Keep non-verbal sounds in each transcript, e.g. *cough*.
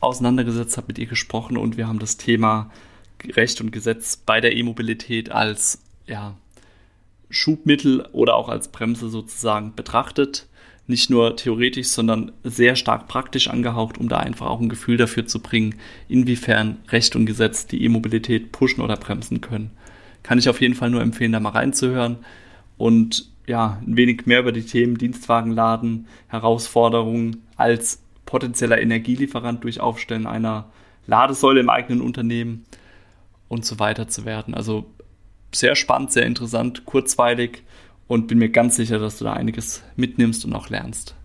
auseinandergesetzt, habe mit ihr gesprochen und wir haben das Thema Recht und Gesetz bei der E-Mobilität als ja, Schubmittel oder auch als Bremse sozusagen betrachtet. Nicht nur theoretisch, sondern sehr stark praktisch angehaucht, um da einfach auch ein Gefühl dafür zu bringen, inwiefern Recht und Gesetz die E-Mobilität pushen oder bremsen können. Kann ich auf jeden Fall nur empfehlen, da mal reinzuhören und ja, ein wenig mehr über die Themen Dienstwagenladen, Herausforderungen als potenzieller Energielieferant durch Aufstellen einer Ladesäule im eigenen Unternehmen und so weiter zu werden. Also sehr spannend, sehr interessant, kurzweilig und bin mir ganz sicher, dass du da einiges mitnimmst und auch lernst.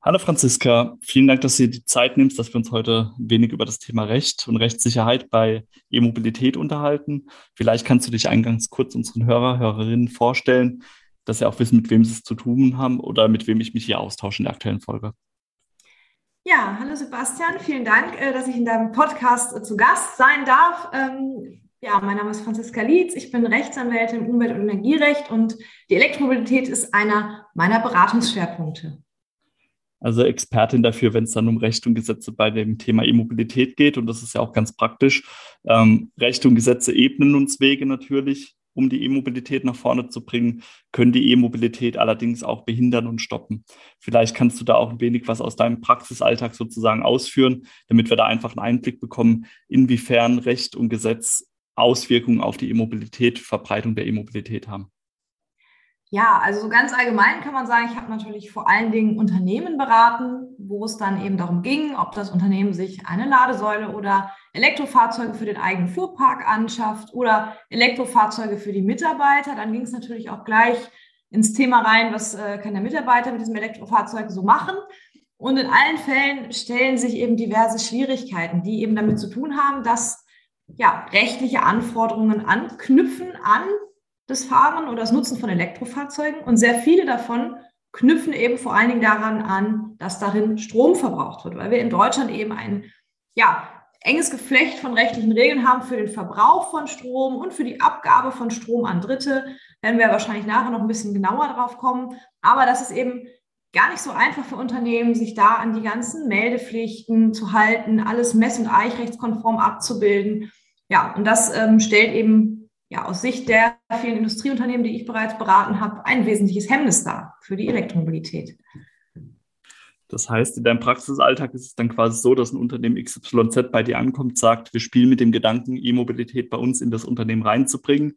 Hallo Franziska, vielen Dank, dass du dir die Zeit nimmst, dass wir uns heute wenig über das Thema Recht und Rechtssicherheit bei E-Mobilität unterhalten. Vielleicht kannst du dich eingangs kurz unseren Hörer, Hörerinnen vorstellen, dass sie auch wissen, mit wem sie es zu tun haben oder mit wem ich mich hier austausche in der aktuellen Folge. Ja, hallo Sebastian, vielen Dank, äh, dass ich in deinem Podcast äh, zu Gast sein darf. Ähm, ja, mein Name ist Franziska Lietz, ich bin Rechtsanwältin im Umwelt- und Energierecht und die Elektromobilität ist einer meiner Beratungsschwerpunkte. Also Expertin dafür, wenn es dann um Recht und Gesetze bei dem Thema E-Mobilität geht. Und das ist ja auch ganz praktisch. Ähm, Recht und Gesetze ebnen uns Wege natürlich um die E-Mobilität nach vorne zu bringen, können die E-Mobilität allerdings auch behindern und stoppen. Vielleicht kannst du da auch ein wenig was aus deinem Praxisalltag sozusagen ausführen, damit wir da einfach einen Einblick bekommen, inwiefern Recht und Gesetz Auswirkungen auf die E-Mobilität, Verbreitung der E-Mobilität haben. Ja, also so ganz allgemein kann man sagen, ich habe natürlich vor allen Dingen Unternehmen beraten, wo es dann eben darum ging, ob das Unternehmen sich eine Ladesäule oder Elektrofahrzeuge für den eigenen Fuhrpark anschafft oder Elektrofahrzeuge für die Mitarbeiter. Dann ging es natürlich auch gleich ins Thema rein, was äh, kann der Mitarbeiter mit diesem Elektrofahrzeug so machen. Und in allen Fällen stellen sich eben diverse Schwierigkeiten, die eben damit zu tun haben, dass ja, rechtliche Anforderungen anknüpfen an das Fahren oder das Nutzen von Elektrofahrzeugen. Und sehr viele davon knüpfen eben vor allen Dingen daran an, dass darin Strom verbraucht wird, weil wir in Deutschland eben ein ja, enges Geflecht von rechtlichen Regeln haben für den Verbrauch von Strom und für die Abgabe von Strom an Dritte. Werden wir wahrscheinlich nachher noch ein bisschen genauer drauf kommen. Aber das ist eben gar nicht so einfach für Unternehmen, sich da an die ganzen Meldepflichten zu halten, alles mess- und eichrechtskonform abzubilden. Ja, und das ähm, stellt eben ja, aus Sicht der vielen Industrieunternehmen, die ich bereits beraten habe, ein wesentliches Hemmnis dar für die Elektromobilität. Das heißt, in deinem Praxisalltag ist es dann quasi so, dass ein Unternehmen XYZ bei dir ankommt, sagt, wir spielen mit dem Gedanken, E-Mobilität bei uns in das Unternehmen reinzubringen.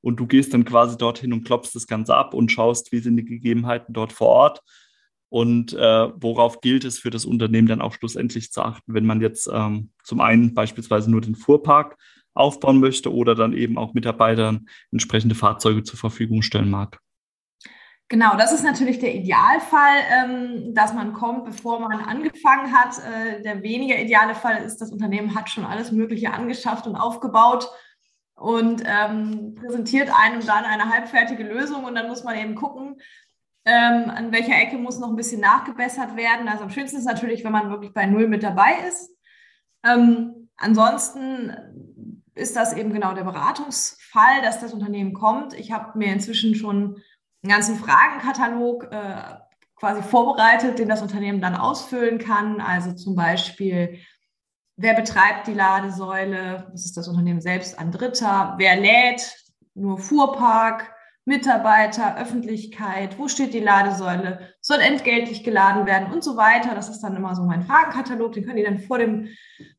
Und du gehst dann quasi dorthin und klopfst das Ganze ab und schaust, wie sind die Gegebenheiten dort vor Ort und äh, worauf gilt es für das Unternehmen dann auch schlussendlich zu achten, wenn man jetzt ähm, zum einen beispielsweise nur den Fuhrpark aufbauen möchte oder dann eben auch Mitarbeitern entsprechende Fahrzeuge zur Verfügung stellen mag. Genau, das ist natürlich der Idealfall, ähm, dass man kommt, bevor man angefangen hat. Äh, der weniger ideale Fall ist, das Unternehmen hat schon alles Mögliche angeschafft und aufgebaut und ähm, präsentiert einem dann eine halbfertige Lösung und dann muss man eben gucken, ähm, an welcher Ecke muss noch ein bisschen nachgebessert werden. Also am schönsten ist natürlich, wenn man wirklich bei Null mit dabei ist. Ansonsten ist das eben genau der Beratungsfall, dass das Unternehmen kommt. Ich habe mir inzwischen schon einen ganzen Fragenkatalog äh, quasi vorbereitet, den das Unternehmen dann ausfüllen kann. Also zum Beispiel, wer betreibt die Ladesäule? Das ist das Unternehmen selbst an Dritter. Wer lädt? Nur Fuhrpark, Mitarbeiter, Öffentlichkeit, wo steht die Ladesäule, soll entgeltlich geladen werden und so weiter. Das ist dann immer so mein Fragenkatalog, den können die dann vor dem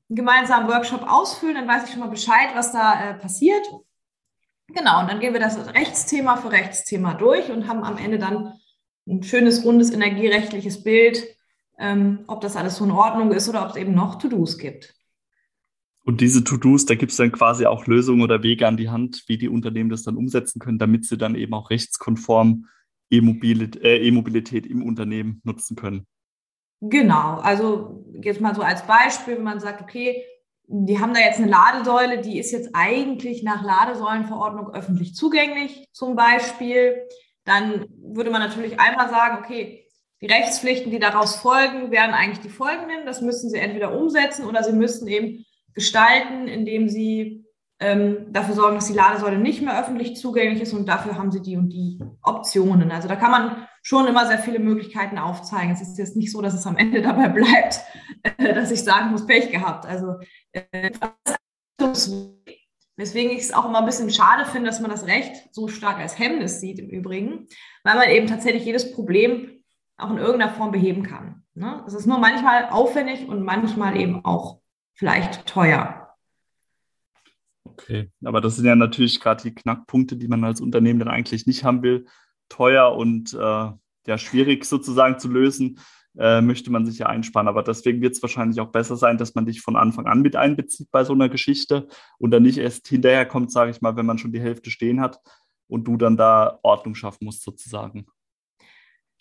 gemeinsamen Workshop ausfüllen, dann weiß ich schon mal Bescheid, was da äh, passiert. Genau, und dann gehen wir das Rechtsthema für Rechtsthema durch und haben am Ende dann ein schönes, rundes, energierechtliches Bild, ähm, ob das alles so in Ordnung ist oder ob es eben noch To-Dos gibt. Und diese To-Dos, da gibt es dann quasi auch Lösungen oder Wege an die Hand, wie die Unternehmen das dann umsetzen können, damit sie dann eben auch rechtskonform E-Mobilität, äh, E-Mobilität im Unternehmen nutzen können. Genau, also jetzt mal so als Beispiel, wenn man sagt, okay, die haben da jetzt eine Ladesäule, die ist jetzt eigentlich nach Ladesäulenverordnung öffentlich zugänglich zum Beispiel. Dann würde man natürlich einmal sagen, okay, die Rechtspflichten, die daraus folgen, wären eigentlich die folgenden. Das müssen sie entweder umsetzen oder sie müssten eben gestalten, indem sie ähm, dafür sorgen, dass die Ladesäule nicht mehr öffentlich zugänglich ist und dafür haben sie die und die Optionen. Also da kann man schon immer sehr viele Möglichkeiten aufzeigen. Es ist jetzt nicht so, dass es am Ende *laughs* dabei bleibt, äh, dass ich sagen muss, Pech gehabt. Also äh, weswegen ich es auch immer ein bisschen schade finde, dass man das Recht so stark als Hemmnis sieht im Übrigen, weil man eben tatsächlich jedes Problem auch in irgendeiner Form beheben kann. Ne? Es ist nur manchmal aufwendig und manchmal eben auch vielleicht teuer. Okay, aber das sind ja natürlich gerade die Knackpunkte, die man als Unternehmen dann eigentlich nicht haben will. Teuer und äh, ja, schwierig sozusagen zu lösen, äh, möchte man sich ja einsparen. Aber deswegen wird es wahrscheinlich auch besser sein, dass man dich von Anfang an mit einbezieht bei so einer Geschichte und dann nicht erst hinterher kommt, sage ich mal, wenn man schon die Hälfte stehen hat und du dann da Ordnung schaffen musst sozusagen.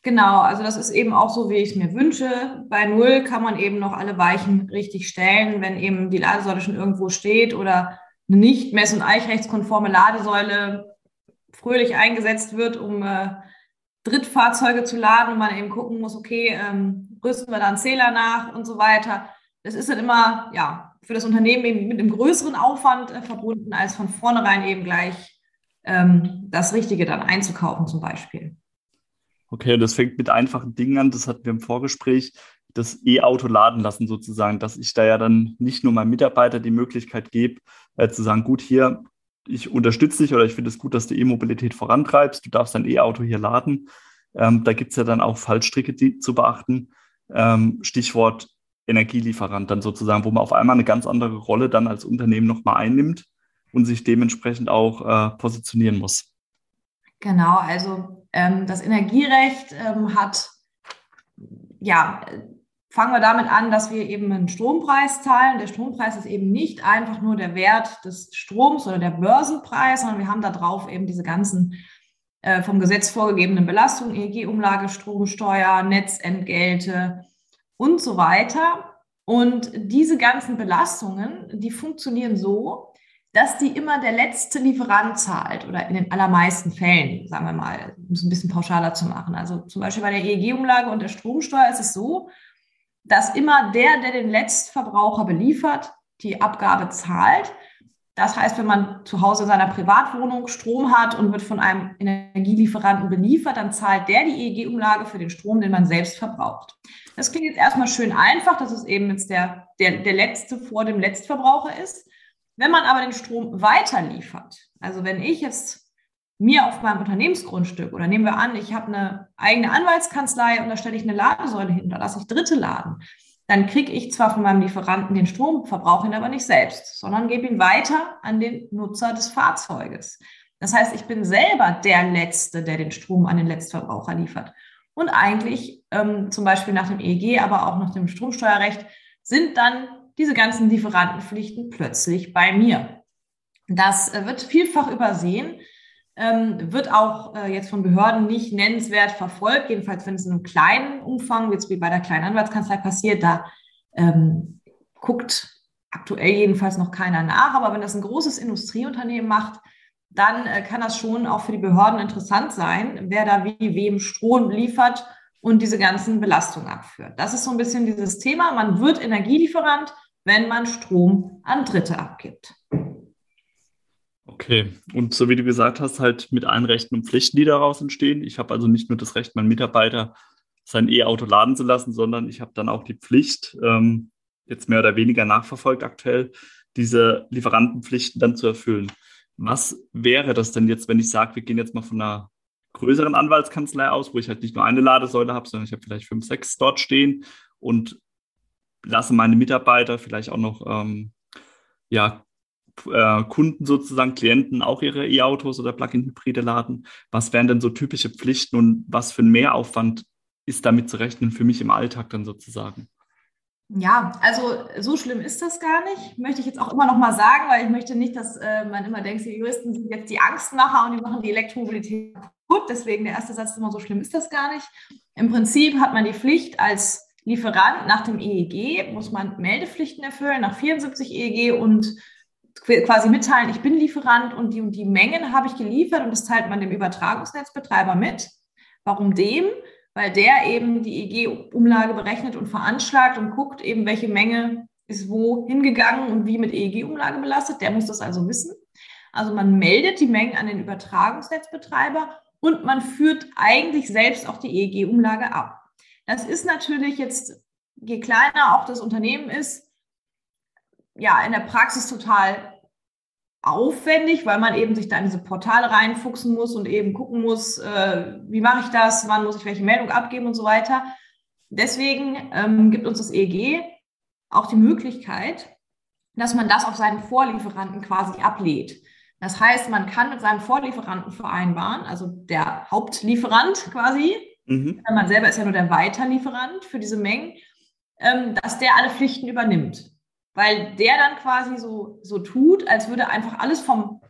Genau, also das ist eben auch so, wie ich es mir wünsche. Bei Null kann man eben noch alle Weichen richtig stellen, wenn eben die Ladesäule schon irgendwo steht oder eine nicht mess- und eichrechtskonforme Ladesäule fröhlich eingesetzt wird, um äh, Drittfahrzeuge zu laden und man eben gucken muss, okay, ähm, rüsten wir da einen Zähler nach und so weiter. Das ist dann immer ja, für das Unternehmen eben mit einem größeren Aufwand äh, verbunden, als von vornherein eben gleich ähm, das Richtige dann einzukaufen zum Beispiel. Okay, das fängt mit einfachen Dingen an. Das hatten wir im Vorgespräch das E-Auto laden lassen sozusagen, dass ich da ja dann nicht nur meinem Mitarbeiter die Möglichkeit gebe, äh, zu sagen, gut, hier, ich unterstütze dich oder ich finde es gut, dass du E-Mobilität vorantreibst, du darfst dein E-Auto hier laden. Ähm, da gibt es ja dann auch Fallstricke die, zu beachten. Ähm, Stichwort Energielieferant dann sozusagen, wo man auf einmal eine ganz andere Rolle dann als Unternehmen nochmal einnimmt und sich dementsprechend auch äh, positionieren muss. Genau, also ähm, das Energierecht ähm, hat ja fangen wir damit an, dass wir eben einen Strompreis zahlen. Der Strompreis ist eben nicht einfach nur der Wert des Stroms oder der Börsenpreis, sondern wir haben da drauf eben diese ganzen äh, vom Gesetz vorgegebenen Belastungen, EEG-Umlage, Stromsteuer, Netzentgelte und so weiter. Und diese ganzen Belastungen, die funktionieren so, dass die immer der letzte Lieferant zahlt oder in den allermeisten Fällen, sagen wir mal, um es ein bisschen pauschaler zu machen. Also zum Beispiel bei der EEG-Umlage und der Stromsteuer ist es so, dass immer der, der den Letztverbraucher beliefert, die Abgabe zahlt. Das heißt, wenn man zu Hause in seiner Privatwohnung Strom hat und wird von einem Energielieferanten beliefert, dann zahlt der die EEG-Umlage für den Strom, den man selbst verbraucht. Das klingt jetzt erstmal schön einfach, dass es eben jetzt der, der, der letzte vor dem Letztverbraucher ist. Wenn man aber den Strom weiter liefert, also wenn ich jetzt mir auf meinem Unternehmensgrundstück oder nehmen wir an, ich habe eine eigene Anwaltskanzlei und da stelle ich eine Ladesäule hin, da lasse ich Dritte laden, dann kriege ich zwar von meinem Lieferanten den Strom, verbrauche ihn aber nicht selbst, sondern gebe ihn weiter an den Nutzer des Fahrzeuges. Das heißt, ich bin selber der Letzte, der den Strom an den Letztverbraucher liefert. Und eigentlich ähm, zum Beispiel nach dem EEG, aber auch nach dem Stromsteuerrecht sind dann diese ganzen Lieferantenpflichten plötzlich bei mir. Das äh, wird vielfach übersehen, ähm, wird auch äh, jetzt von Behörden nicht nennenswert verfolgt, jedenfalls wenn es in einem kleinen Umfang, jetzt wie bei der kleinen Anwaltskanzlei passiert, da ähm, guckt aktuell jedenfalls noch keiner nach. Aber wenn das ein großes Industrieunternehmen macht, dann äh, kann das schon auch für die Behörden interessant sein, wer da wie wem Strom liefert und diese ganzen Belastungen abführt. Das ist so ein bisschen dieses Thema. Man wird Energielieferant, wenn man Strom an Dritte abgibt. Okay, und so wie du gesagt hast, halt mit allen Rechten und Pflichten, die daraus entstehen. Ich habe also nicht nur das Recht, meinen Mitarbeiter sein E-Auto laden zu lassen, sondern ich habe dann auch die Pflicht, ähm, jetzt mehr oder weniger nachverfolgt aktuell, diese Lieferantenpflichten dann zu erfüllen. Was wäre das denn jetzt, wenn ich sage, wir gehen jetzt mal von einer größeren Anwaltskanzlei aus, wo ich halt nicht nur eine Ladesäule habe, sondern ich habe vielleicht fünf, sechs dort stehen und lasse meine Mitarbeiter vielleicht auch noch ähm, ja, äh, Kunden sozusagen, Klienten auch ihre E-Autos oder Plug-in-Hybride laden? Was wären denn so typische Pflichten und was für ein Mehraufwand ist damit zu rechnen für mich im Alltag dann sozusagen? Ja, also so schlimm ist das gar nicht. Möchte ich jetzt auch immer noch mal sagen, weil ich möchte nicht, dass äh, man immer denkt, die Juristen sind jetzt die Angstmacher und die machen die Elektromobilität kaputt. Deswegen der erste Satz ist immer, so schlimm ist das gar nicht. Im Prinzip hat man die Pflicht als Lieferant nach dem EEG muss man Meldepflichten erfüllen, nach 74 EEG und quasi mitteilen, ich bin Lieferant und die und die Mengen habe ich geliefert und das teilt man dem Übertragungsnetzbetreiber mit. Warum dem? Weil der eben die EEG-Umlage berechnet und veranschlagt und guckt eben, welche Menge ist wo hingegangen und wie mit EEG-Umlage belastet. Der muss das also wissen. Also man meldet die Mengen an den Übertragungsnetzbetreiber und man führt eigentlich selbst auch die EEG-Umlage ab. Das ist natürlich jetzt, je kleiner auch das Unternehmen ist, ja, in der Praxis total aufwendig, weil man eben sich da in diese Portale reinfuchsen muss und eben gucken muss, äh, wie mache ich das, wann muss ich welche Meldung abgeben und so weiter. Deswegen ähm, gibt uns das EEG auch die Möglichkeit, dass man das auf seinen Vorlieferanten quasi ablehnt. Das heißt, man kann mit seinem Vorlieferanten vereinbaren, also der Hauptlieferant quasi, mhm. man selber ist ja nur der Weiterlieferant für diese Mengen, ähm, dass der alle Pflichten übernimmt weil der dann quasi so, so tut, als würde einfach alles vom,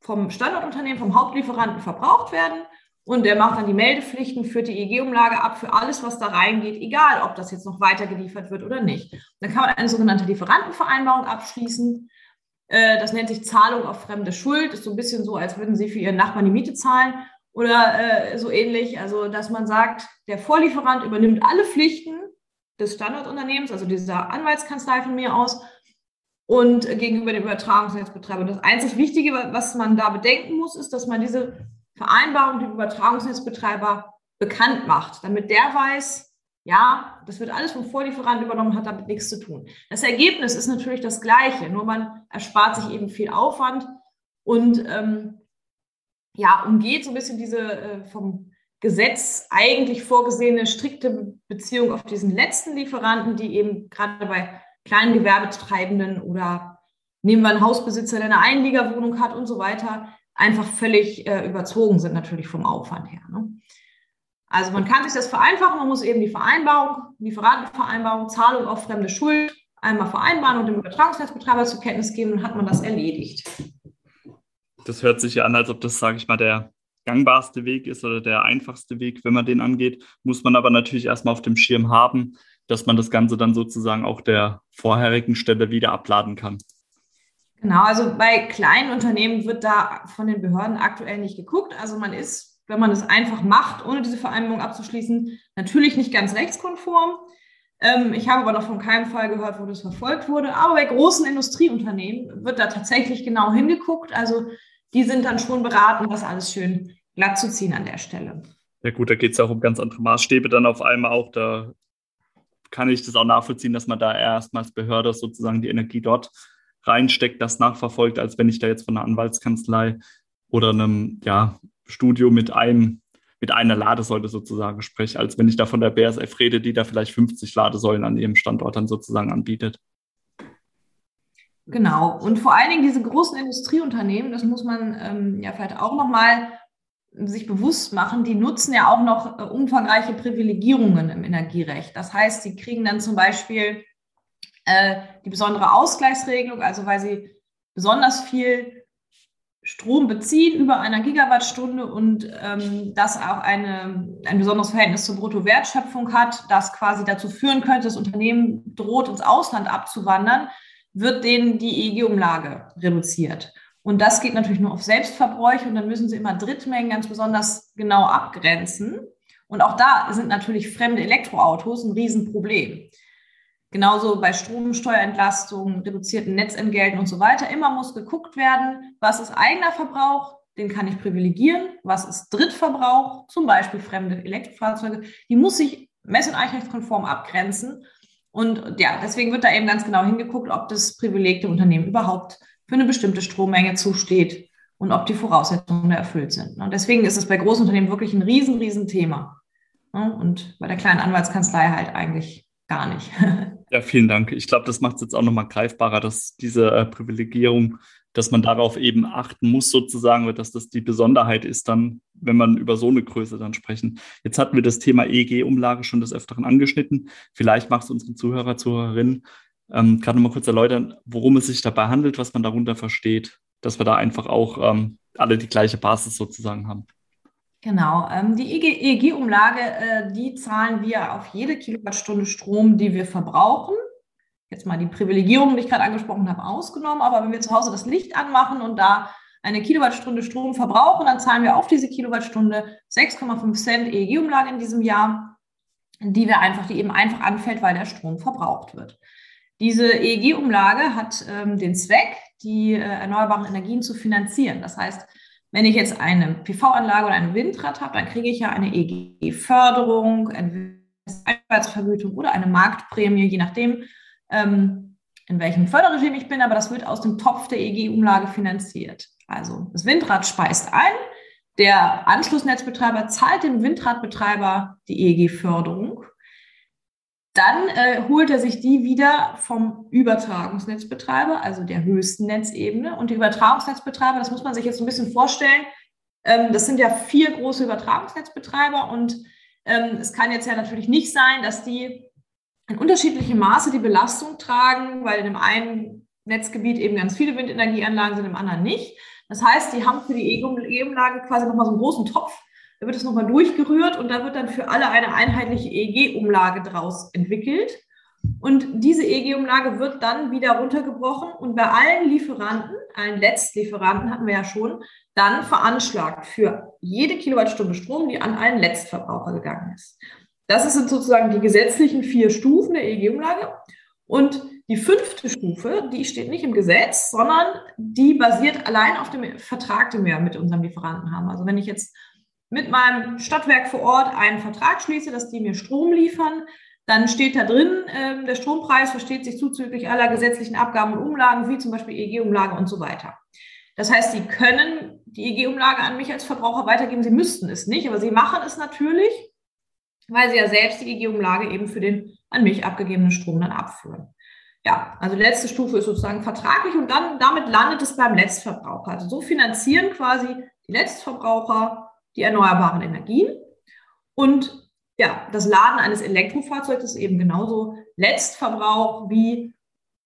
vom Standortunternehmen, vom Hauptlieferanten verbraucht werden und der macht dann die Meldepflichten, führt die EG-Umlage ab für alles, was da reingeht, egal ob das jetzt noch weitergeliefert wird oder nicht. Dann kann man eine sogenannte Lieferantenvereinbarung abschließen. Äh, das nennt sich Zahlung auf fremde Schuld. Ist so ein bisschen so, als würden Sie für Ihren Nachbarn die Miete zahlen oder äh, so ähnlich. Also, dass man sagt, der Vorlieferant übernimmt alle Pflichten des Standortunternehmens, also dieser Anwaltskanzlei von mir aus, und gegenüber dem Übertragungsnetzbetreiber. Das einzig Wichtige, was man da bedenken muss, ist, dass man diese Vereinbarung dem Übertragungsnetzbetreiber bekannt macht, damit der weiß, ja, das wird alles vom Vorlieferant übernommen, hat damit nichts zu tun. Das Ergebnis ist natürlich das gleiche, nur man erspart sich eben viel Aufwand und ähm, ja, umgeht so ein bisschen diese äh, vom Gesetz eigentlich vorgesehene strikte Beziehung auf diesen letzten Lieferanten, die eben gerade bei kleinen Gewerbetreibenden oder nehmen wir einen Hausbesitzer, der eine Einliegerwohnung hat und so weiter, einfach völlig äh, überzogen sind natürlich vom Aufwand her. Ne? Also man kann sich das vereinfachen, man muss eben die Vereinbarung, Lieferantenvereinbarung, Zahlung auf fremde Schuld einmal vereinbaren und dem Übertragungsnetzbetreiber zur Kenntnis geben, dann hat man das erledigt. Das hört sich ja an, als ob das, sage ich mal, der gangbarste Weg ist oder der einfachste Weg, wenn man den angeht, muss man aber natürlich erstmal auf dem Schirm haben, dass man das Ganze dann sozusagen auch der vorherigen Stelle wieder abladen kann. Genau, also bei kleinen Unternehmen wird da von den Behörden aktuell nicht geguckt. Also man ist, wenn man es einfach macht, ohne diese Vereinbarung abzuschließen, natürlich nicht ganz rechtskonform. Ähm, ich habe aber noch von keinem Fall gehört, wo das verfolgt wurde. Aber bei großen Industrieunternehmen wird da tatsächlich genau hingeguckt. Also die sind dann schon beraten, das alles schön glatt zu ziehen an der Stelle. Ja gut, da geht es ja auch um ganz andere Maßstäbe dann auf einmal auch. Da kann ich das auch nachvollziehen, dass man da erstmals Behörde sozusagen die Energie dort reinsteckt, das nachverfolgt, als wenn ich da jetzt von einer Anwaltskanzlei oder einem ja, Studio mit einem mit einer Ladesäule sozusagen spreche, als wenn ich da von der BSF rede, die da vielleicht 50 Ladesäulen an ihrem Standort dann sozusagen anbietet. Genau. Und vor allen Dingen diese großen Industrieunternehmen, das muss man ähm, ja vielleicht auch nochmal sich bewusst machen, die nutzen ja auch noch äh, umfangreiche Privilegierungen im Energierecht. Das heißt, sie kriegen dann zum Beispiel äh, die besondere Ausgleichsregelung, also weil sie besonders viel Strom beziehen über einer Gigawattstunde und ähm, das auch eine, ein besonderes Verhältnis zur Bruttowertschöpfung hat, das quasi dazu führen könnte, das Unternehmen droht, ins Ausland abzuwandern, wird denen die EEG-Umlage reduziert. Und das geht natürlich nur auf Selbstverbräuche und dann müssen sie immer Drittmengen ganz besonders genau abgrenzen. Und auch da sind natürlich fremde Elektroautos ein Riesenproblem. Genauso bei Stromsteuerentlastungen, reduzierten Netzentgelten und so weiter. Immer muss geguckt werden, was ist eigener Verbrauch, den kann ich privilegieren, was ist Drittverbrauch, zum Beispiel fremde Elektrofahrzeuge. Die muss sich mess- und eichrechtskonform abgrenzen. Und ja, deswegen wird da eben ganz genau hingeguckt, ob das Privileg Unternehmen überhaupt für eine bestimmte Strommenge zusteht und ob die Voraussetzungen erfüllt sind. Und deswegen ist es bei großen Unternehmen wirklich ein riesen, riesen Thema. Und bei der kleinen Anwaltskanzlei halt eigentlich gar nicht. *laughs* Ja, vielen Dank. Ich glaube, das macht es jetzt auch nochmal greifbarer, dass diese äh, Privilegierung, dass man darauf eben achten muss, sozusagen, dass das die Besonderheit ist, dann, wenn man über so eine Größe dann sprechen. Jetzt hatten wir das Thema EEG-Umlage schon des Öfteren angeschnitten. Vielleicht machst du unseren Zuhörer, Zuhörerinnen ähm, gerade noch mal kurz erläutern, worum es sich dabei handelt, was man darunter versteht, dass wir da einfach auch ähm, alle die gleiche Basis sozusagen haben. Genau, ähm, die EEG-Umlage, äh, die zahlen wir auf jede Kilowattstunde Strom, die wir verbrauchen. Jetzt mal die Privilegierung, die ich gerade angesprochen habe, ausgenommen. Aber wenn wir zu Hause das Licht anmachen und da eine Kilowattstunde Strom verbrauchen, dann zahlen wir auf diese Kilowattstunde 6,5 Cent EEG-Umlage in diesem Jahr, die wir einfach, die eben einfach anfällt, weil der Strom verbraucht wird. Diese EEG-Umlage hat ähm, den Zweck, die äh, erneuerbaren Energien zu finanzieren. Das heißt, wenn ich jetzt eine PV-Anlage oder ein Windrad habe, dann kriege ich ja eine EG-Förderung, eine Einspeisevergütung oder eine Marktprämie, je nachdem, ähm, in welchem Förderregime ich bin, aber das wird aus dem Topf der EG-Umlage finanziert. Also das Windrad speist ein, der Anschlussnetzbetreiber zahlt dem Windradbetreiber die EG-Förderung dann äh, holt er sich die wieder vom Übertragungsnetzbetreiber, also der höchsten Netzebene. Und die Übertragungsnetzbetreiber, das muss man sich jetzt ein bisschen vorstellen, ähm, das sind ja vier große Übertragungsnetzbetreiber und ähm, es kann jetzt ja natürlich nicht sein, dass die in unterschiedlichem Maße die Belastung tragen, weil in dem einen Netzgebiet eben ganz viele Windenergieanlagen sind, im anderen nicht. Das heißt, die haben für die E-Umlage quasi nochmal so einen großen Topf da wird es nochmal durchgerührt und da wird dann für alle eine einheitliche EEG-Umlage draus entwickelt. Und diese EEG-Umlage wird dann wieder runtergebrochen und bei allen Lieferanten, allen Letztlieferanten hatten wir ja schon, dann veranschlagt für jede Kilowattstunde Strom, die an einen Letztverbraucher gegangen ist. Das sind sozusagen die gesetzlichen vier Stufen der EEG-Umlage. Und die fünfte Stufe, die steht nicht im Gesetz, sondern die basiert allein auf dem Vertrag, den wir mit unserem Lieferanten haben. Also wenn ich jetzt mit meinem Stadtwerk vor Ort einen Vertrag schließe, dass die mir Strom liefern, dann steht da drin, äh, der Strompreis versteht sich zuzüglich aller gesetzlichen Abgaben und Umlagen, wie zum Beispiel EG-Umlage und so weiter. Das heißt, Sie können die EG-Umlage an mich als Verbraucher weitergeben. Sie müssten es nicht, aber Sie machen es natürlich, weil Sie ja selbst die EG-Umlage eben für den an mich abgegebenen Strom dann abführen. Ja, also letzte Stufe ist sozusagen vertraglich und dann damit landet es beim Letztverbraucher. Also so finanzieren quasi die Letztverbraucher die erneuerbaren Energien. Und ja, das Laden eines Elektrofahrzeugs ist eben genauso Letztverbrauch wie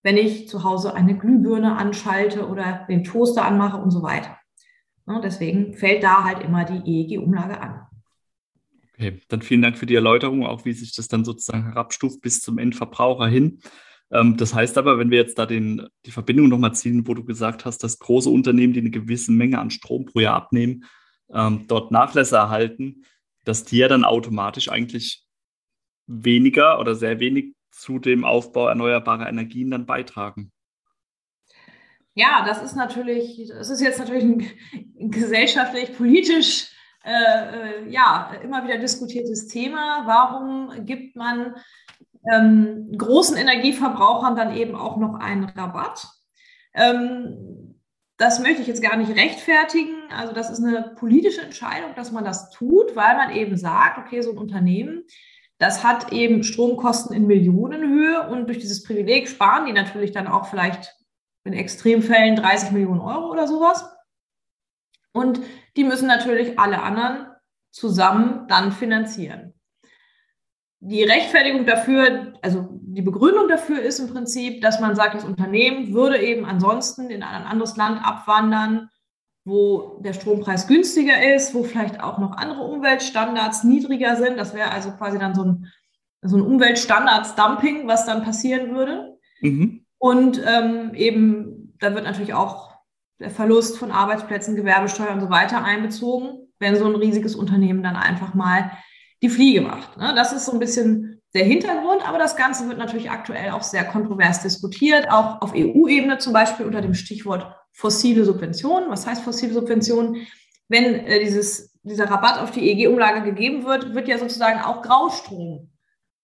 wenn ich zu Hause eine Glühbirne anschalte oder den Toaster anmache und so weiter. Ja, deswegen fällt da halt immer die EEG-Umlage an. Okay, dann vielen Dank für die Erläuterung, auch wie sich das dann sozusagen herabstuft bis zum Endverbraucher hin. Ähm, das heißt aber, wenn wir jetzt da den, die Verbindung nochmal ziehen, wo du gesagt hast, dass große Unternehmen, die eine gewisse Menge an Strom pro Jahr abnehmen, ähm, dort Nachlässe erhalten, dass die ja dann automatisch eigentlich weniger oder sehr wenig zu dem Aufbau erneuerbarer Energien dann beitragen. Ja, das ist natürlich, das ist jetzt natürlich ein gesellschaftlich, politisch äh, äh, ja, immer wieder diskutiertes Thema. Warum gibt man ähm, großen Energieverbrauchern dann eben auch noch einen Rabatt? Ähm, das möchte ich jetzt gar nicht rechtfertigen. Also das ist eine politische Entscheidung, dass man das tut, weil man eben sagt, okay, so ein Unternehmen, das hat eben Stromkosten in Millionenhöhe und durch dieses Privileg sparen die natürlich dann auch vielleicht in Extremfällen 30 Millionen Euro oder sowas. Und die müssen natürlich alle anderen zusammen dann finanzieren. Die Rechtfertigung dafür, also die Begründung dafür ist im Prinzip, dass man sagt, das Unternehmen würde eben ansonsten in ein anderes Land abwandern, wo der Strompreis günstiger ist, wo vielleicht auch noch andere Umweltstandards niedriger sind. Das wäre also quasi dann so ein, so ein Umweltstandards-Dumping, was dann passieren würde. Mhm. Und ähm, eben, da wird natürlich auch der Verlust von Arbeitsplätzen, Gewerbesteuer und so weiter einbezogen, wenn so ein riesiges Unternehmen dann einfach mal die Fliege macht. Ne? Das ist so ein bisschen der Hintergrund, aber das Ganze wird natürlich aktuell auch sehr kontrovers diskutiert, auch auf EU-Ebene zum Beispiel unter dem Stichwort fossile Subventionen. Was heißt fossile Subventionen? Wenn äh, dieses, dieser Rabatt auf die EG-Umlage gegeben wird, wird ja sozusagen auch Graustrom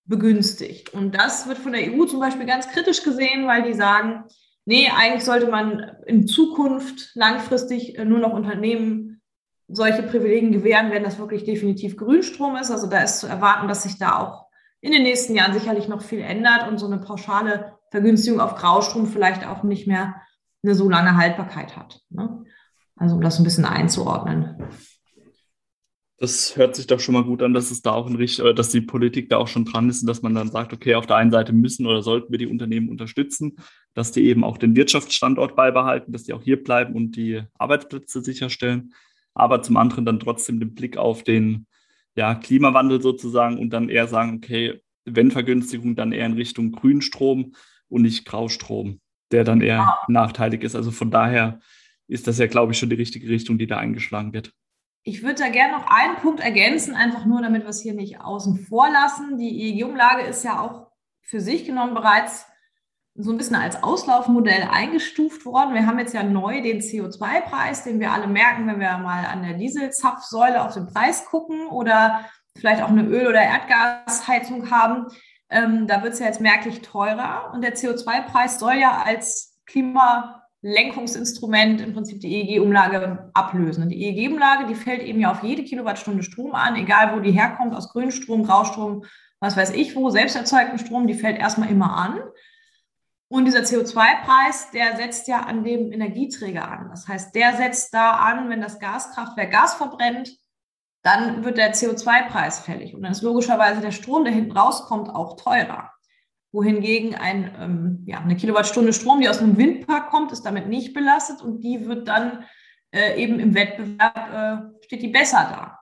begünstigt. Und das wird von der EU zum Beispiel ganz kritisch gesehen, weil die sagen, nee, eigentlich sollte man in Zukunft langfristig äh, nur noch Unternehmen solche Privilegien gewähren, wenn das wirklich definitiv Grünstrom ist. Also da ist zu erwarten, dass sich da auch in den nächsten Jahren sicherlich noch viel ändert und so eine pauschale Vergünstigung auf Graustrom vielleicht auch nicht mehr eine so lange Haltbarkeit hat. Ne? Also um das ein bisschen einzuordnen. Das hört sich doch schon mal gut an, dass es da auch ein richtig, dass die Politik da auch schon dran ist und dass man dann sagt, okay, auf der einen Seite müssen oder sollten wir die Unternehmen unterstützen, dass die eben auch den Wirtschaftsstandort beibehalten, dass die auch hier bleiben und die Arbeitsplätze sicherstellen. Aber zum anderen dann trotzdem den Blick auf den ja, Klimawandel sozusagen und dann eher sagen, okay, wenn Vergünstigung, dann eher in Richtung Grünstrom und nicht Graustrom, der dann eher ja. nachteilig ist. Also von daher ist das ja, glaube ich, schon die richtige Richtung, die da eingeschlagen wird. Ich würde da gerne noch einen Punkt ergänzen, einfach nur, damit wir es hier nicht außen vor lassen. Die EEG-Umlage ist ja auch für sich genommen bereits so ein bisschen als Auslaufmodell eingestuft worden. Wir haben jetzt ja neu den CO2-Preis, den wir alle merken, wenn wir mal an der Dieselzapfsäule auf den Preis gucken oder vielleicht auch eine Öl- oder Erdgasheizung haben. Ähm, da wird es ja jetzt merklich teurer und der CO2-Preis soll ja als Klimalenkungsinstrument im Prinzip die EEG-Umlage ablösen. Und die EEG-Umlage, die fällt eben ja auf jede Kilowattstunde Strom an, egal wo die herkommt, aus Grünstrom, Graustrom, was weiß ich wo, selbst erzeugten Strom, die fällt erstmal immer an. Und dieser CO2-Preis, der setzt ja an dem Energieträger an. Das heißt, der setzt da an, wenn das Gaskraftwerk Gas verbrennt, dann wird der CO2-Preis fällig. Und dann ist logischerweise der Strom, der hinten rauskommt, auch teurer. Wohingegen ein, ähm, ja, eine Kilowattstunde Strom, die aus einem Windpark kommt, ist damit nicht belastet und die wird dann äh, eben im Wettbewerb, äh, steht die besser da.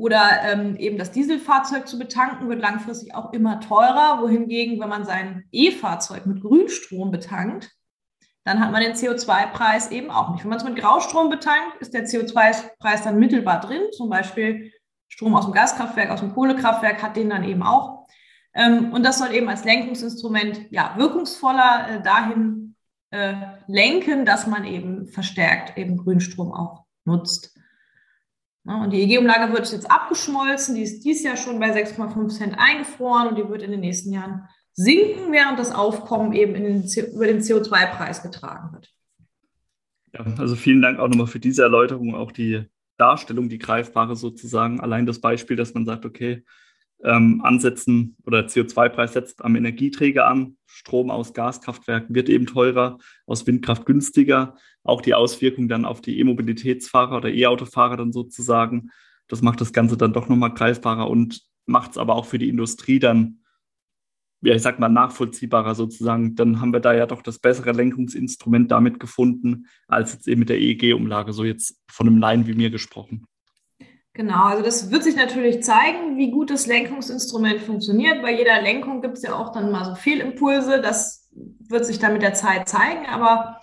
Oder ähm, eben das Dieselfahrzeug zu betanken, wird langfristig auch immer teurer. Wohingegen, wenn man sein E-Fahrzeug mit Grünstrom betankt, dann hat man den CO2-Preis eben auch nicht. Wenn man es mit Graustrom betankt, ist der CO2-Preis dann mittelbar drin. Zum Beispiel Strom aus dem Gaskraftwerk, aus dem Kohlekraftwerk hat den dann eben auch. Ähm, und das soll eben als Lenkungsinstrument ja, wirkungsvoller äh, dahin äh, lenken, dass man eben verstärkt eben Grünstrom auch nutzt. Und die EG-Umlage wird jetzt abgeschmolzen, die ist dieses Jahr schon bei 6,5 Cent eingefroren und die wird in den nächsten Jahren sinken, während das Aufkommen eben den, über den CO2-Preis getragen wird. Ja, also vielen Dank auch nochmal für diese Erläuterung, auch die Darstellung, die greifbare sozusagen. Allein das Beispiel, dass man sagt, okay, ähm, ansetzen oder CO2-Preis setzt am Energieträger an. Strom aus Gaskraftwerken wird eben teurer, aus Windkraft günstiger. Auch die Auswirkungen dann auf die E-Mobilitätsfahrer oder E-Autofahrer dann sozusagen. Das macht das Ganze dann doch nochmal greifbarer und macht es aber auch für die Industrie dann, ja, ich sag mal, nachvollziehbarer sozusagen. Dann haben wir da ja doch das bessere Lenkungsinstrument damit gefunden, als jetzt eben mit der EEG-Umlage, so jetzt von einem Laien wie mir gesprochen. Genau, also das wird sich natürlich zeigen, wie gut das Lenkungsinstrument funktioniert. Bei jeder Lenkung gibt es ja auch dann mal so Fehlimpulse. Das wird sich dann mit der Zeit zeigen. Aber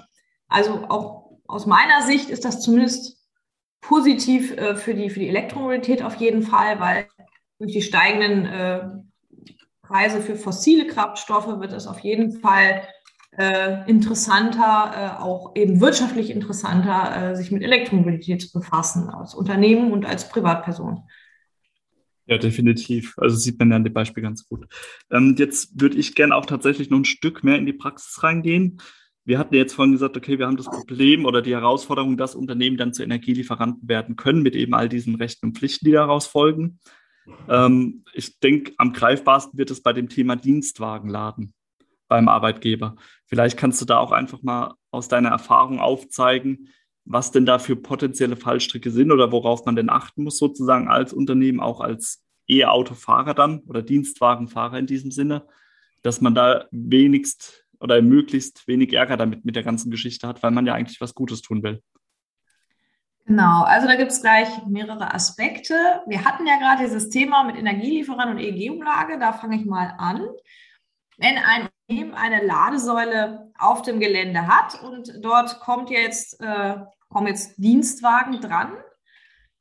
also auch aus meiner Sicht ist das zumindest positiv äh, für, die, für die Elektromobilität auf jeden Fall, weil durch die steigenden äh, Preise für fossile Kraftstoffe wird es auf jeden Fall äh, interessanter, äh, auch eben wirtschaftlich interessanter, äh, sich mit Elektromobilität zu befassen, als Unternehmen und als Privatperson. Ja, definitiv. Also sieht man ja an dem Beispiel ganz gut. Ähm, jetzt würde ich gerne auch tatsächlich noch ein Stück mehr in die Praxis reingehen. Wir hatten jetzt vorhin gesagt, okay, wir haben das Problem oder die Herausforderung, dass Unternehmen dann zu Energielieferanten werden können mit eben all diesen Rechten und Pflichten, die daraus folgen. Ähm, ich denke, am greifbarsten wird es bei dem Thema Dienstwagenladen beim Arbeitgeber. Vielleicht kannst du da auch einfach mal aus deiner Erfahrung aufzeigen, was denn da für potenzielle Fallstricke sind oder worauf man denn achten muss, sozusagen als Unternehmen, auch als E-Autofahrer dann oder Dienstwagenfahrer in diesem Sinne, dass man da wenigst oder möglichst wenig Ärger damit mit der ganzen Geschichte hat, weil man ja eigentlich was Gutes tun will. Genau, also da gibt es gleich mehrere Aspekte. Wir hatten ja gerade dieses Thema mit Energielieferanten und EEG-Umlage, da fange ich mal an. Wenn ein Unternehmen eine Ladesäule auf dem Gelände hat und dort kommt jetzt, äh, kommen jetzt Dienstwagen dran,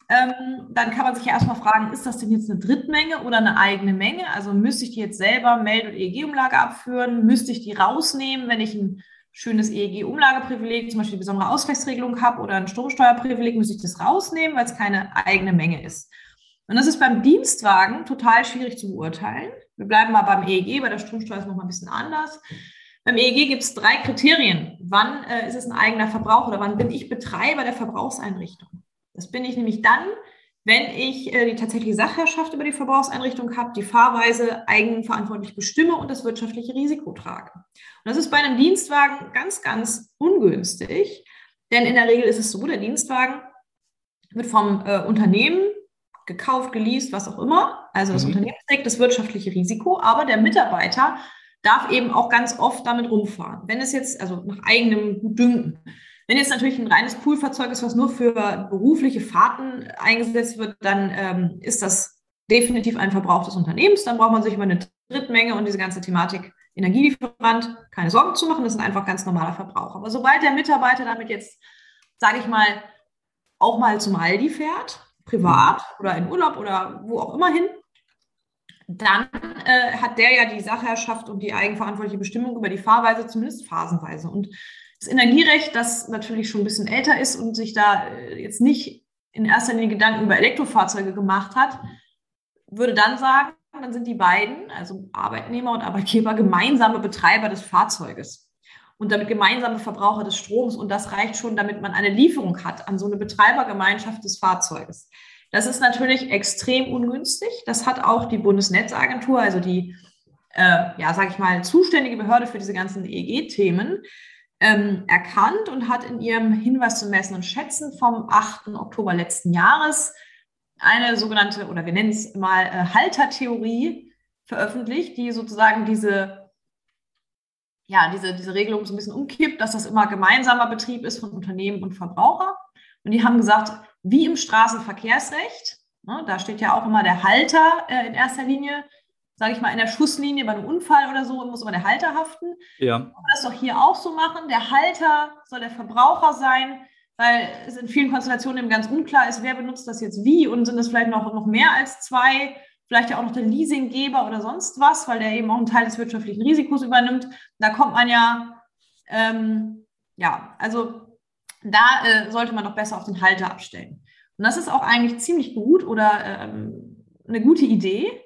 ähm, dann kann man sich ja erstmal fragen, ist das denn jetzt eine Drittmenge oder eine eigene Menge? Also müsste ich die jetzt selber Meld- und EEG-Umlage abführen? Müsste ich die rausnehmen, wenn ich ein schönes EEG-Umlageprivileg, zum Beispiel besondere Ausgleichsregelung habe oder ein Stromsteuerprivileg, müsste ich das rausnehmen, weil es keine eigene Menge ist. Und das ist beim Dienstwagen total schwierig zu beurteilen. Wir bleiben mal beim EEG, bei der Stromsteuer ist es nochmal ein bisschen anders. Beim EEG gibt es drei Kriterien. Wann äh, ist es ein eigener Verbrauch oder wann bin ich Betreiber der Verbrauchseinrichtung? Das bin ich nämlich dann, wenn ich äh, die tatsächliche Sachherrschaft über die Verbrauchseinrichtung habe, die Fahrweise eigenverantwortlich bestimme und das wirtschaftliche Risiko trage. Und das ist bei einem Dienstwagen ganz, ganz ungünstig, denn in der Regel ist es so, der Dienstwagen wird vom äh, Unternehmen gekauft, geleast, was auch immer. Also das mhm. Unternehmen trägt das wirtschaftliche Risiko, aber der Mitarbeiter darf eben auch ganz oft damit rumfahren. Wenn es jetzt, also nach eigenem Gutdünken, Wenn jetzt natürlich ein reines Poolfahrzeug ist, was nur für berufliche Fahrten eingesetzt wird, dann ähm, ist das definitiv ein Verbrauch des Unternehmens. Dann braucht man sich über eine Drittmenge und diese ganze Thematik Energielieferant keine Sorgen zu machen. Das ist einfach ganz normaler Verbrauch. Aber sobald der Mitarbeiter damit jetzt, sage ich mal, auch mal zum Aldi fährt, privat oder in Urlaub oder wo auch immer hin, dann äh, hat der ja die Sachherrschaft und die eigenverantwortliche Bestimmung über die Fahrweise, zumindest phasenweise. Und das Energierecht, das natürlich schon ein bisschen älter ist und sich da äh, jetzt nicht in erster Linie Gedanken über Elektrofahrzeuge gemacht hat, würde dann sagen, dann sind die beiden, also Arbeitnehmer und Arbeitgeber, gemeinsame Betreiber des Fahrzeuges und damit gemeinsame Verbraucher des Stroms. Und das reicht schon, damit man eine Lieferung hat an so eine Betreibergemeinschaft des Fahrzeuges. Das ist natürlich extrem ungünstig. Das hat auch die Bundesnetzagentur, also die, äh, ja, sage ich mal, zuständige Behörde für diese ganzen EEG-Themen, ähm, erkannt und hat in ihrem Hinweis zum Messen und Schätzen vom 8. Oktober letzten Jahres eine sogenannte, oder wir nennen es mal äh, Haltertheorie veröffentlicht, die sozusagen diese, ja, diese, diese Regelung so ein bisschen umkippt, dass das immer gemeinsamer Betrieb ist von Unternehmen und Verbraucher. Und die haben gesagt, wie im Straßenverkehrsrecht, ne, da steht ja auch immer der Halter äh, in erster Linie, sage ich mal, in der Schusslinie bei einem Unfall oder so, muss immer der Halter haften. Ja. Und das doch hier auch so machen. Der Halter soll der Verbraucher sein, weil es in vielen Konstellationen eben ganz unklar ist, wer benutzt das jetzt wie und sind es vielleicht noch, noch mehr als zwei, vielleicht ja auch noch der Leasinggeber oder sonst was, weil der eben auch einen Teil des wirtschaftlichen Risikos übernimmt. Da kommt man ja, ähm, ja, also da äh, sollte man doch besser auf den Halter abstellen. Und das ist auch eigentlich ziemlich gut oder ähm, eine gute Idee.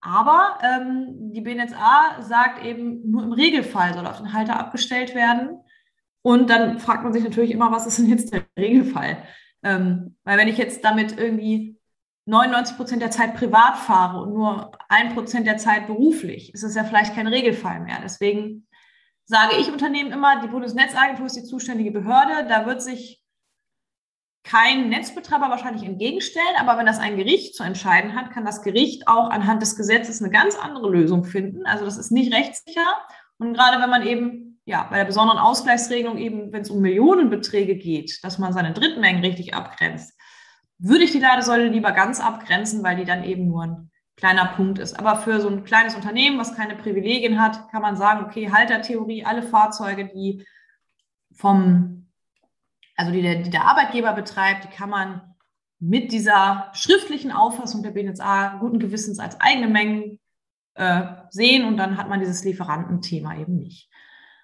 Aber ähm, die BNetzA sagt eben, nur im Regelfall soll auf den Halter abgestellt werden. Und dann fragt man sich natürlich immer, was ist denn jetzt der Regelfall? Ähm, weil wenn ich jetzt damit irgendwie 99 Prozent der Zeit privat fahre und nur ein Prozent der Zeit beruflich, ist es ja vielleicht kein Regelfall mehr. Deswegen sage ich Unternehmen immer, die Bundesnetzagentur ist die zuständige Behörde. Da wird sich kein Netzbetreiber wahrscheinlich entgegenstellen, aber wenn das ein Gericht zu entscheiden hat, kann das Gericht auch anhand des Gesetzes eine ganz andere Lösung finden. Also das ist nicht rechtssicher. Und gerade wenn man eben ja, bei der besonderen Ausgleichsregelung eben, wenn es um Millionenbeträge geht, dass man seine Drittmengen richtig abgrenzt, würde ich die Ladesäule lieber ganz abgrenzen, weil die dann eben nur ein kleiner Punkt ist. Aber für so ein kleines Unternehmen, was keine Privilegien hat, kann man sagen, okay, Haltertheorie, alle Fahrzeuge, die vom, also die der, die der Arbeitgeber betreibt, die kann man mit dieser schriftlichen Auffassung der BNSA guten Gewissens als eigene Mengen äh, sehen und dann hat man dieses Lieferantenthema eben nicht.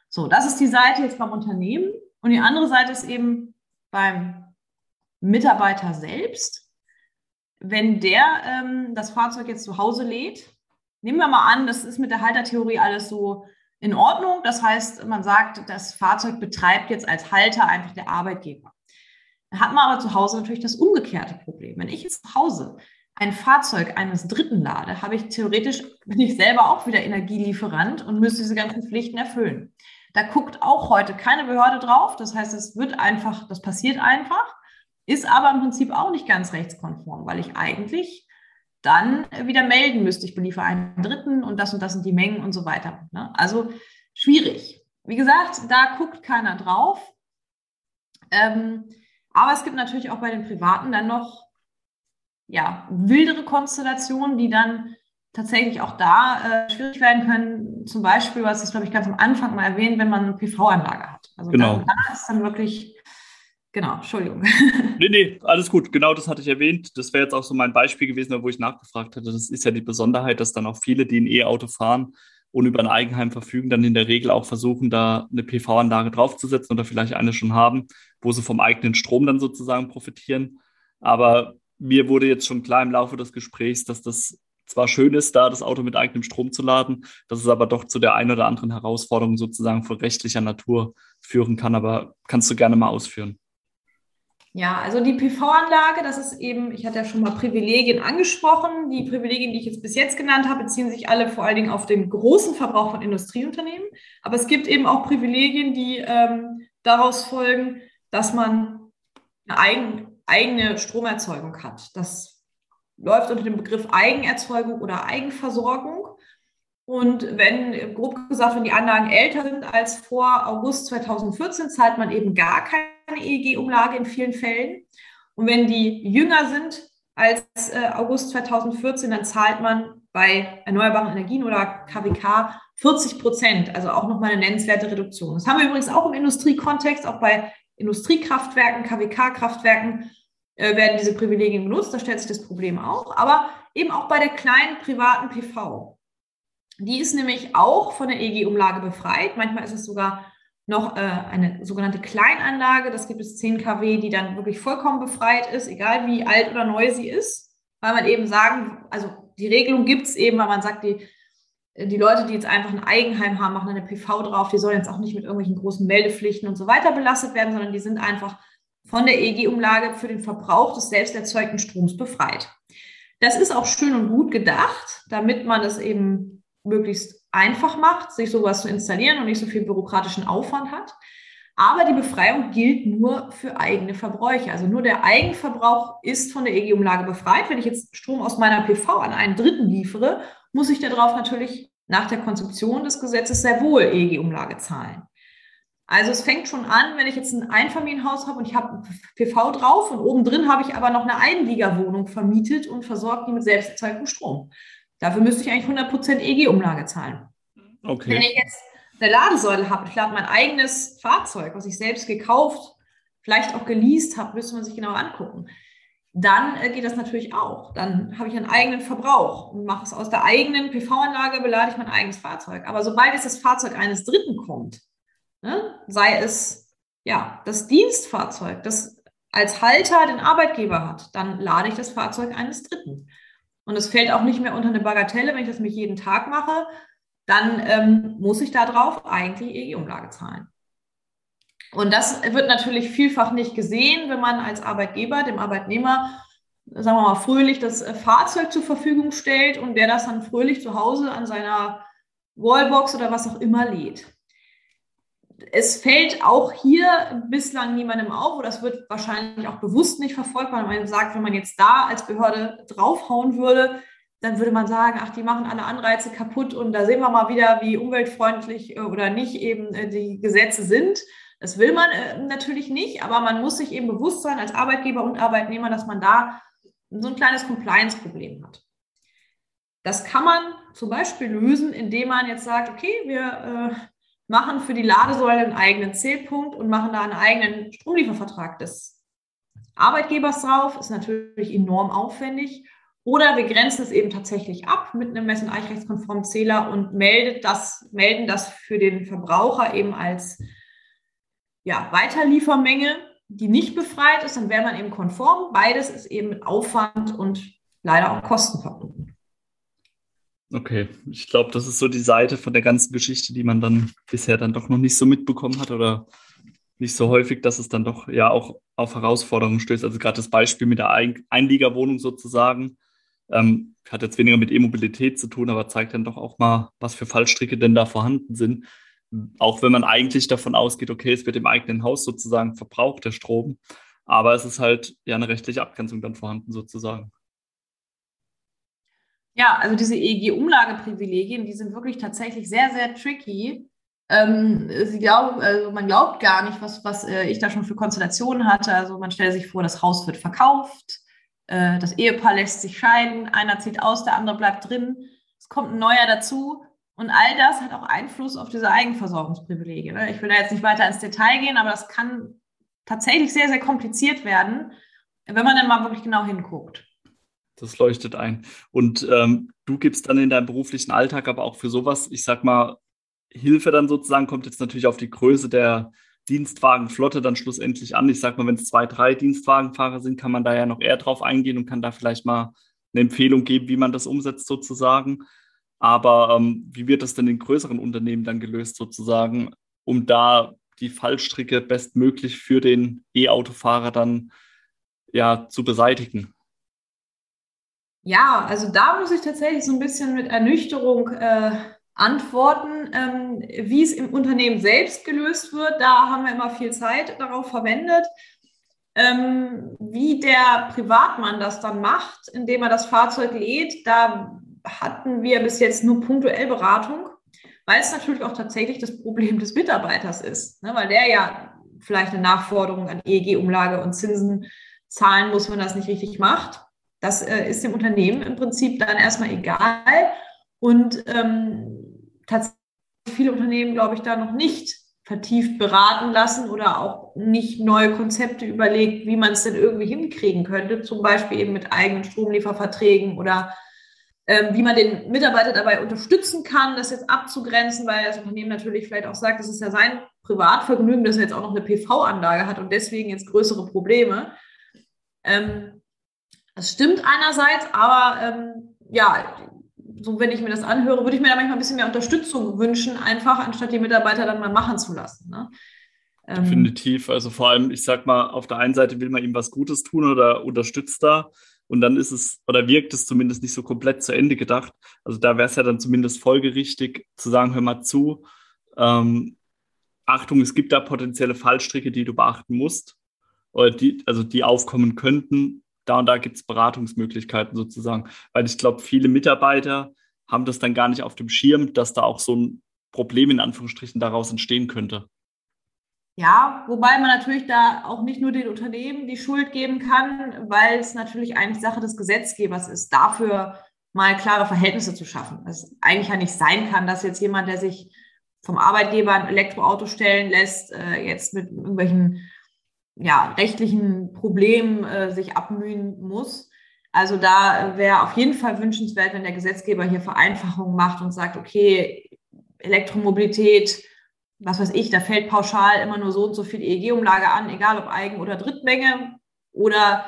So, das ist die Seite jetzt beim Unternehmen. Und die andere Seite ist eben beim Mitarbeiter selbst. Wenn der ähm, das Fahrzeug jetzt zu Hause lädt, nehmen wir mal an, das ist mit der Haltertheorie alles so in Ordnung. Das heißt, man sagt, das Fahrzeug betreibt jetzt als Halter einfach der Arbeitgeber. Da hat man aber zu Hause natürlich das umgekehrte Problem. Wenn ich jetzt zu Hause ein Fahrzeug eines Dritten lade, habe ich theoretisch, bin ich selber auch wieder Energielieferant und müsste diese ganzen Pflichten erfüllen. Da guckt auch heute keine Behörde drauf. Das heißt, es wird einfach, das passiert einfach, ist aber im Prinzip auch nicht ganz rechtskonform, weil ich eigentlich dann wieder melden müsste, ich beliefere einen Dritten und das und das sind die Mengen und so weiter. Ne? Also schwierig. Wie gesagt, da guckt keiner drauf. Ähm, aber es gibt natürlich auch bei den Privaten dann noch ja, wildere Konstellationen, die dann tatsächlich auch da äh, schwierig werden können. Zum Beispiel, was ist, glaube ich, ganz am Anfang mal erwähnt, wenn man eine PV-Anlage hat. Also genau. da, da ist dann wirklich, genau, Entschuldigung. Nee, nee, alles gut. Genau das hatte ich erwähnt. Das wäre jetzt auch so mein Beispiel gewesen, wo ich nachgefragt hatte. Das ist ja die Besonderheit, dass dann auch viele, die ein E-Auto fahren und über ein Eigenheim verfügen, dann in der Regel auch versuchen, da eine PV-Anlage draufzusetzen oder vielleicht eine schon haben, wo sie vom eigenen Strom dann sozusagen profitieren. Aber mir wurde jetzt schon klar im Laufe des Gesprächs, dass das zwar schön ist, da das Auto mit eigenem Strom zu laden, dass es aber doch zu der einen oder anderen Herausforderung sozusagen von rechtlicher Natur führen kann. Aber kannst du gerne mal ausführen? Ja, also die PV-Anlage, das ist eben, ich hatte ja schon mal Privilegien angesprochen. Die Privilegien, die ich jetzt bis jetzt genannt habe, beziehen sich alle vor allen Dingen auf den großen Verbrauch von Industrieunternehmen. Aber es gibt eben auch Privilegien, die ähm, daraus folgen, dass man eine eigen, eigene Stromerzeugung hat. Das läuft unter dem Begriff Eigenerzeugung oder Eigenversorgung. Und wenn, grob gesagt, wenn die Anlagen älter sind als vor August 2014, zahlt man eben gar keine EEG-Umlage in vielen Fällen. Und wenn die jünger sind als äh, August 2014, dann zahlt man bei erneuerbaren Energien oder KWK 40 Prozent, also auch nochmal eine nennenswerte Reduktion. Das haben wir übrigens auch im Industriekontext, auch bei Industriekraftwerken, KWK-Kraftwerken äh, werden diese Privilegien genutzt, da stellt sich das Problem auch, aber eben auch bei der kleinen privaten PV. Die ist nämlich auch von der EG-Umlage befreit. Manchmal ist es sogar noch äh, eine sogenannte Kleinanlage. Das gibt es 10 kW, die dann wirklich vollkommen befreit ist, egal wie alt oder neu sie ist. Weil man eben sagen, also die Regelung gibt es eben, weil man sagt, die, die Leute, die jetzt einfach ein Eigenheim haben, machen eine PV drauf, die sollen jetzt auch nicht mit irgendwelchen großen Meldepflichten und so weiter belastet werden, sondern die sind einfach von der EG-Umlage für den Verbrauch des selbst erzeugten Stroms befreit. Das ist auch schön und gut gedacht, damit man es eben möglichst einfach macht, sich sowas zu installieren und nicht so viel bürokratischen Aufwand hat. Aber die Befreiung gilt nur für eigene Verbräuche. Also nur der Eigenverbrauch ist von der EG-Umlage befreit. Wenn ich jetzt Strom aus meiner PV an einen Dritten liefere, muss ich darauf natürlich nach der Konzeption des Gesetzes sehr wohl EG-Umlage zahlen. Also es fängt schon an, wenn ich jetzt ein Einfamilienhaus habe und ich habe PV drauf und oben drin habe ich aber noch eine Einliegerwohnung vermietet und versorgt die mit selbst Strom. Dafür müsste ich eigentlich 100% EG-Umlage zahlen. Okay. Wenn ich jetzt eine Ladesäule habe, ich lade mein eigenes Fahrzeug, was ich selbst gekauft, vielleicht auch geleast habe, müsste man sich genau angucken. Dann äh, geht das natürlich auch. Dann habe ich einen eigenen Verbrauch und mache es aus der eigenen PV-Anlage, belade ich mein eigenes Fahrzeug. Aber sobald es das Fahrzeug eines Dritten kommt, ne, sei es ja das Dienstfahrzeug, das als Halter den Arbeitgeber hat, dann lade ich das Fahrzeug eines Dritten. Und es fällt auch nicht mehr unter eine Bagatelle, wenn ich das mich jeden Tag mache, dann ähm, muss ich darauf eigentlich EG-Umlage zahlen. Und das wird natürlich vielfach nicht gesehen, wenn man als Arbeitgeber dem Arbeitnehmer, sagen wir mal, fröhlich das äh, Fahrzeug zur Verfügung stellt und der das dann fröhlich zu Hause an seiner Wallbox oder was auch immer lädt es fällt auch hier bislang niemandem auf oder es wird wahrscheinlich auch bewusst nicht verfolgt, weil man sagt, wenn man jetzt da als Behörde draufhauen würde, dann würde man sagen, ach, die machen alle Anreize kaputt und da sehen wir mal wieder, wie umweltfreundlich äh, oder nicht eben äh, die Gesetze sind. Das will man äh, natürlich nicht, aber man muss sich eben bewusst sein als Arbeitgeber und Arbeitnehmer, dass man da so ein kleines Compliance-Problem hat. Das kann man zum Beispiel lösen, indem man jetzt sagt, okay, wir machen für die Ladesäule einen eigenen Zählpunkt und machen da einen eigenen Stromliefervertrag des Arbeitgebers drauf. Ist natürlich enorm aufwendig. Oder wir grenzen es eben tatsächlich ab mit einem mess- und eichrechtskonformen Zähler und meldet das, melden das für den Verbraucher eben als ja, Weiterliefermenge, die nicht befreit ist, dann wäre man eben konform. Beides ist eben mit Aufwand und leider auch Kosten verbunden. Okay, ich glaube, das ist so die Seite von der ganzen Geschichte, die man dann bisher dann doch noch nicht so mitbekommen hat oder nicht so häufig, dass es dann doch ja auch auf Herausforderungen stößt. Also gerade das Beispiel mit der Ein Einliegerwohnung sozusagen ähm, hat jetzt weniger mit E-Mobilität zu tun, aber zeigt dann doch auch mal, was für Fallstricke denn da vorhanden sind. Auch wenn man eigentlich davon ausgeht, okay, es wird im eigenen Haus sozusagen verbraucht, der Strom, aber es ist halt ja eine rechtliche Abgrenzung dann vorhanden sozusagen. Ja, also diese EEG-Umlageprivilegien, die sind wirklich tatsächlich sehr, sehr tricky. Ähm, sie glauben, also man glaubt gar nicht, was, was äh, ich da schon für Konstellationen hatte. Also man stellt sich vor, das Haus wird verkauft, äh, das Ehepaar lässt sich scheiden, einer zieht aus, der andere bleibt drin, es kommt ein neuer dazu. Und all das hat auch Einfluss auf diese Eigenversorgungsprivilegien. Ne? Ich will da jetzt nicht weiter ins Detail gehen, aber das kann tatsächlich sehr, sehr kompliziert werden, wenn man dann mal wirklich genau hinguckt. Das leuchtet ein. Und ähm, du gibst dann in deinem beruflichen Alltag aber auch für sowas, ich sag mal, Hilfe dann sozusagen, kommt jetzt natürlich auf die Größe der Dienstwagenflotte dann schlussendlich an. Ich sag mal, wenn es zwei, drei Dienstwagenfahrer sind, kann man da ja noch eher drauf eingehen und kann da vielleicht mal eine Empfehlung geben, wie man das umsetzt sozusagen. Aber ähm, wie wird das denn in größeren Unternehmen dann gelöst sozusagen, um da die Fallstricke bestmöglich für den E-Autofahrer dann ja zu beseitigen? Ja, also da muss ich tatsächlich so ein bisschen mit Ernüchterung äh, antworten. Ähm, wie es im Unternehmen selbst gelöst wird, da haben wir immer viel Zeit darauf verwendet. Ähm, wie der Privatmann das dann macht, indem er das Fahrzeug lädt, da hatten wir bis jetzt nur punktuell Beratung, weil es natürlich auch tatsächlich das Problem des Mitarbeiters ist, ne? weil der ja vielleicht eine Nachforderung an EEG-Umlage und Zinsen zahlen muss, wenn er das nicht richtig macht. Das äh, ist dem Unternehmen im Prinzip dann erstmal egal. Und ähm, tatsächlich viele Unternehmen, glaube ich, da noch nicht vertieft beraten lassen oder auch nicht neue Konzepte überlegt, wie man es denn irgendwie hinkriegen könnte, zum Beispiel eben mit eigenen Stromlieferverträgen oder ähm, wie man den Mitarbeiter dabei unterstützen kann, das jetzt abzugrenzen, weil das Unternehmen natürlich vielleicht auch sagt, das ist ja sein Privatvergnügen, dass er jetzt auch noch eine PV-Anlage hat und deswegen jetzt größere Probleme. Ähm, das stimmt einerseits, aber ähm, ja, so wenn ich mir das anhöre, würde ich mir da manchmal ein bisschen mehr Unterstützung wünschen, einfach anstatt die Mitarbeiter dann mal machen zu lassen. Ne? Ähm, Definitiv. Also vor allem, ich sag mal, auf der einen Seite will man ihm was Gutes tun oder unterstützt da. Und dann ist es oder wirkt es zumindest nicht so komplett zu Ende gedacht. Also da wäre es ja dann zumindest folgerichtig zu sagen, hör mal zu, ähm, Achtung, es gibt da potenzielle Fallstricke, die du beachten musst, oder die, also die aufkommen könnten da und da gibt es Beratungsmöglichkeiten sozusagen. Weil ich glaube, viele Mitarbeiter haben das dann gar nicht auf dem Schirm, dass da auch so ein Problem in Anführungsstrichen daraus entstehen könnte. Ja, wobei man natürlich da auch nicht nur den Unternehmen die Schuld geben kann, weil es natürlich eigentlich Sache des Gesetzgebers ist, dafür mal klare Verhältnisse zu schaffen. Es eigentlich ja nicht sein kann, dass jetzt jemand, der sich vom Arbeitgeber ein Elektroauto stellen lässt, äh, jetzt mit irgendwelchen ja, rechtlichen Problemen äh, sich abmühen muss. Also da wäre auf jeden Fall wünschenswert, wenn der Gesetzgeber hier Vereinfachungen macht und sagt, okay, Elektromobilität, was weiß ich, da fällt pauschal immer nur so und so viel EEG-Umlage an, egal ob Eigen- oder Drittmenge oder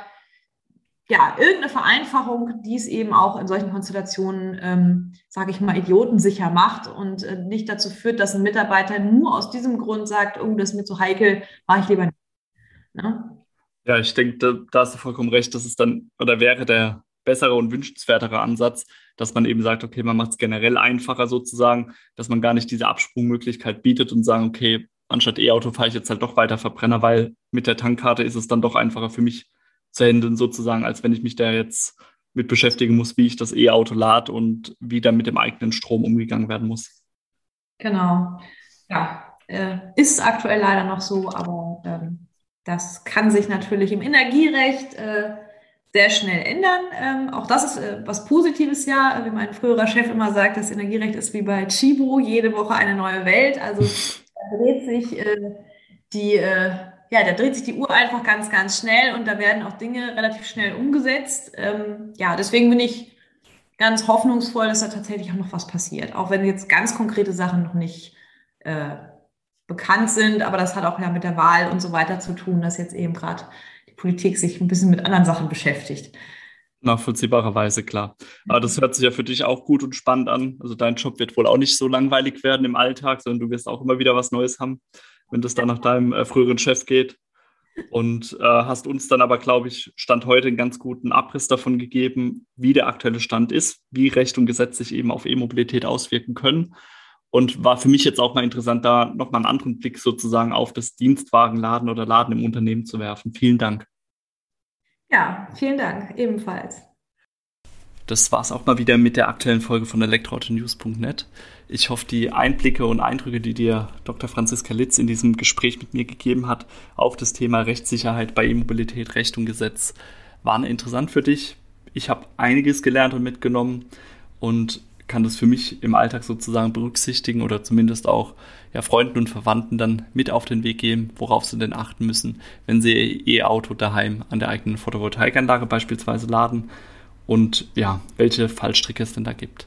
ja, irgendeine Vereinfachung, die es eben auch in solchen Konstellationen, ähm, sage ich mal, idiotensicher macht und äh, nicht dazu führt, dass ein Mitarbeiter nur aus diesem Grund sagt, oh, das ist mir zu heikel, mache ich lieber nicht. Ne? Ja, ich denke, da, da hast du vollkommen recht. Das ist dann oder wäre der bessere und wünschenswertere Ansatz, dass man eben sagt, okay, man macht es generell einfacher sozusagen, dass man gar nicht diese Absprungmöglichkeit bietet und sagen, okay, anstatt E-Auto fahre ich jetzt halt doch weiter Verbrenner, weil mit der Tankkarte ist es dann doch einfacher für mich zu handeln sozusagen, als wenn ich mich da jetzt mit beschäftigen muss, wie ich das E-Auto lade und wie dann mit dem eigenen Strom umgegangen werden muss. Genau. Ja, äh, ist aktuell leider noch so, aber ähm, das kann sich natürlich im Energierecht äh, sehr schnell ändern. Ähm, auch das ist äh, was Positives ja, wie mein früherer Chef immer sagt, das Energierecht ist wie bei Chibo, jede Woche eine neue Welt. Also *laughs* da dreht sich äh, die, äh, ja, da dreht sich die Uhr einfach ganz, ganz schnell und da werden auch Dinge relativ schnell umgesetzt. Ähm, ja, deswegen bin ich ganz hoffnungsvoll, dass da tatsächlich auch noch was passiert, auch wenn jetzt ganz konkrete Sachen noch nicht äh, bekannt sind, aber das hat auch ja mit der Wahl und so weiter zu tun, dass jetzt eben gerade die Politik sich ein bisschen mit anderen Sachen beschäftigt. Nachvollziehbarerweise, klar. Aber das hört sich ja für dich auch gut und spannend an. Also dein Job wird wohl auch nicht so langweilig werden im Alltag, sondern du wirst auch immer wieder was Neues haben, wenn das dann nach deinem äh, früheren Chef geht. Und äh, hast uns dann aber, glaube ich, Stand heute einen ganz guten Abriss davon gegeben, wie der aktuelle Stand ist, wie Recht und Gesetz sich eben auf E-Mobilität auswirken können und war für mich jetzt auch mal interessant, da nochmal einen anderen Blick sozusagen auf das Dienstwagenladen oder Laden im Unternehmen zu werfen. Vielen Dank. Ja, vielen Dank, ebenfalls. Das war es auch mal wieder mit der aktuellen Folge von elektroautonews.net. Ich hoffe, die Einblicke und Eindrücke, die dir Dr. Franziska Litz in diesem Gespräch mit mir gegeben hat, auf das Thema Rechtssicherheit bei E-Mobilität, Recht und Gesetz, waren interessant für dich. Ich habe einiges gelernt und mitgenommen und kann das für mich im Alltag sozusagen berücksichtigen oder zumindest auch ja, Freunden und Verwandten dann mit auf den Weg geben, worauf sie denn achten müssen, wenn sie ihr E-Auto daheim an der eigenen Photovoltaikanlage beispielsweise laden und ja, welche Fallstricke es denn da gibt.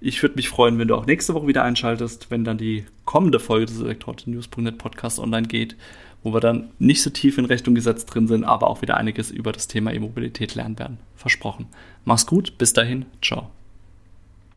Ich würde mich freuen, wenn du auch nächste Woche wieder einschaltest, wenn dann die kommende Folge des Elektroauto-News.net Podcasts online geht, wo wir dann nicht so tief in Recht und Gesetz drin sind, aber auch wieder einiges über das Thema E-Mobilität lernen werden. Versprochen. Mach's gut, bis dahin, ciao.